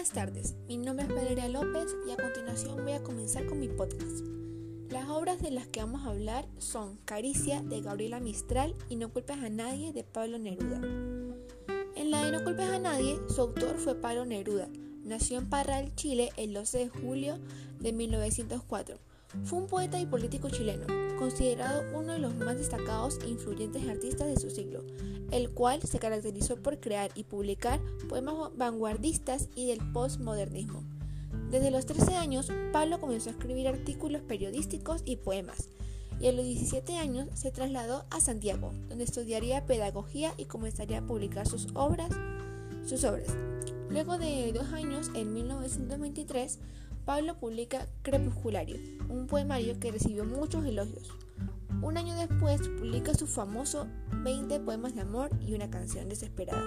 Buenas tardes, mi nombre es Valeria López y a continuación voy a comenzar con mi podcast. Las obras de las que vamos a hablar son Caricia de Gabriela Mistral y No culpes a nadie de Pablo Neruda. En la de No culpes a nadie, su autor fue Pablo Neruda. Nació en Parral, Chile, el 12 de julio de 1904. Fue un poeta y político chileno, considerado uno de los más destacados e influyentes artistas de su siglo, el cual se caracterizó por crear y publicar poemas vanguardistas y del postmodernismo. Desde los 13 años, Pablo comenzó a escribir artículos periodísticos y poemas, y a los 17 años se trasladó a Santiago, donde estudiaría pedagogía y comenzaría a publicar sus obras. Sus obras. Luego de dos años, en 1923, Pablo publica Crepusculario, un poemario que recibió muchos elogios. Un año después publica su famoso 20 poemas de amor y una canción desesperada.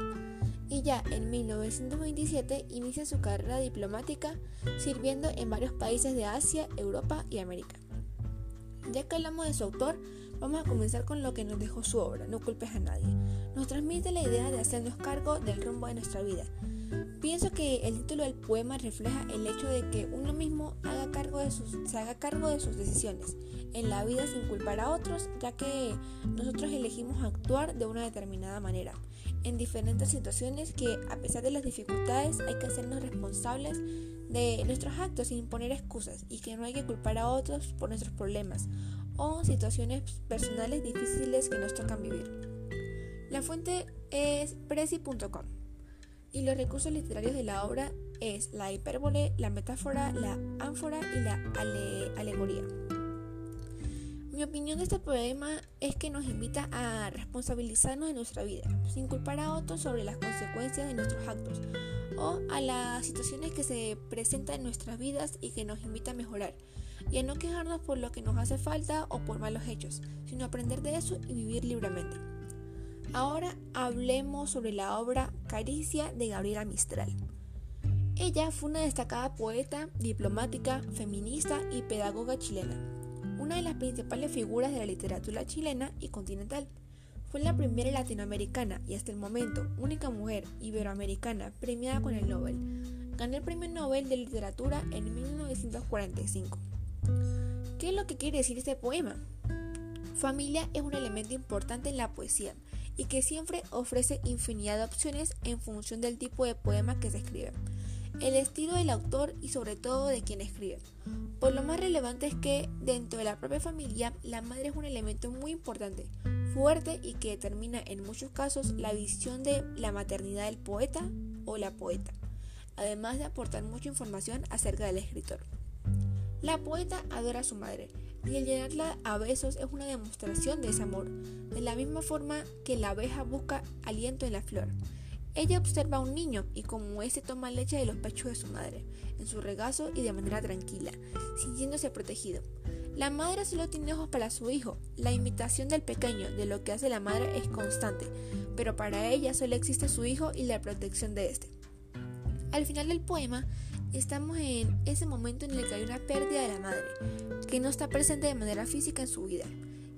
Y ya en 1927 inicia su carrera diplomática sirviendo en varios países de Asia, Europa y América. Ya que hablamos de su autor, vamos a comenzar con lo que nos dejó su obra, No culpes a nadie. Nos transmite la idea de hacernos cargo del rumbo de nuestra vida. Pienso que el título del poema refleja el hecho de que uno mismo haga cargo de sus, se haga cargo de sus decisiones en la vida sin culpar a otros, ya que nosotros elegimos actuar de una determinada manera en diferentes situaciones que a pesar de las dificultades hay que hacernos responsables de nuestros actos sin poner excusas y que no hay que culpar a otros por nuestros problemas o situaciones personales difíciles que nos tocan vivir. La fuente es presi.com y los recursos literarios de la obra es la hipérbole, la metáfora, la ánfora y la alegoría. Mi opinión de este poema es que nos invita a responsabilizarnos de nuestra vida, sin culpar a otros sobre las consecuencias de nuestros actos o a las situaciones que se presentan en nuestras vidas y que nos invita a mejorar, y a no quejarnos por lo que nos hace falta o por malos hechos, sino aprender de eso y vivir libremente. Ahora hablemos sobre la obra Caricia de Gabriela Mistral. Ella fue una destacada poeta, diplomática, feminista y pedagoga chilena una de las principales figuras de la literatura chilena y continental. Fue la primera latinoamericana y hasta el momento única mujer iberoamericana premiada con el Nobel. Ganó el Premio Nobel de Literatura en 1945. ¿Qué es lo que quiere decir este poema? Familia es un elemento importante en la poesía y que siempre ofrece infinidad de opciones en función del tipo de poema que se escribe el estilo del autor y sobre todo de quien escribe. Por lo más relevante es que dentro de la propia familia la madre es un elemento muy importante, fuerte y que determina en muchos casos la visión de la maternidad del poeta o la poeta, además de aportar mucha información acerca del escritor. La poeta adora a su madre y el llenarla a besos es una demostración de ese amor, de la misma forma que la abeja busca aliento en la flor. Ella observa a un niño y como éste toma leche de los pechos de su madre, en su regazo y de manera tranquila, sintiéndose protegido. La madre solo tiene ojos para su hijo. La imitación del pequeño de lo que hace la madre es constante, pero para ella solo existe su hijo y la protección de éste. Al final del poema, estamos en ese momento en el que hay una pérdida de la madre, que no está presente de manera física en su vida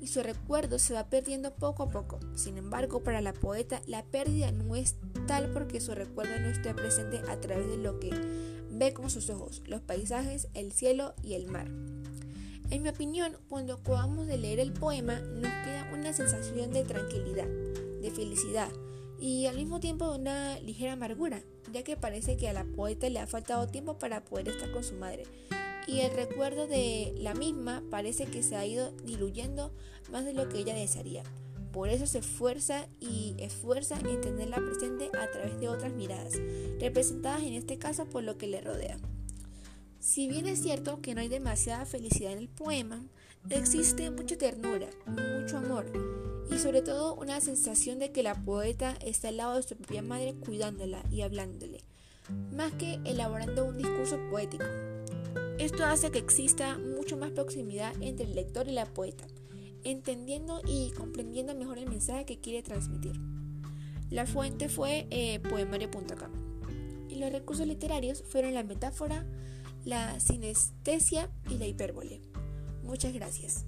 y su recuerdo se va perdiendo poco a poco. Sin embargo, para la poeta la pérdida no es tal porque su recuerdo no esté presente a través de lo que ve con sus ojos, los paisajes, el cielo y el mar. En mi opinión, cuando acabamos de leer el poema, nos queda una sensación de tranquilidad, de felicidad y al mismo tiempo una ligera amargura, ya que parece que a la poeta le ha faltado tiempo para poder estar con su madre y el recuerdo de la misma parece que se ha ido diluyendo más de lo que ella desearía. Por eso se esfuerza y esfuerza en tenerla presente a través de otras miradas, representadas en este caso por lo que le rodea. Si bien es cierto que no hay demasiada felicidad en el poema, existe mucha ternura, mucho amor y sobre todo una sensación de que la poeta está al lado de su propia madre cuidándola y hablándole, más que elaborando un discurso poético. Esto hace que exista mucho más proximidad entre el lector y la poeta, entendiendo y comprendiendo mejor el mensaje que quiere transmitir. La fuente fue eh, poemario.com y los recursos literarios fueron la metáfora, la sinestesia y la hipérbole. Muchas gracias.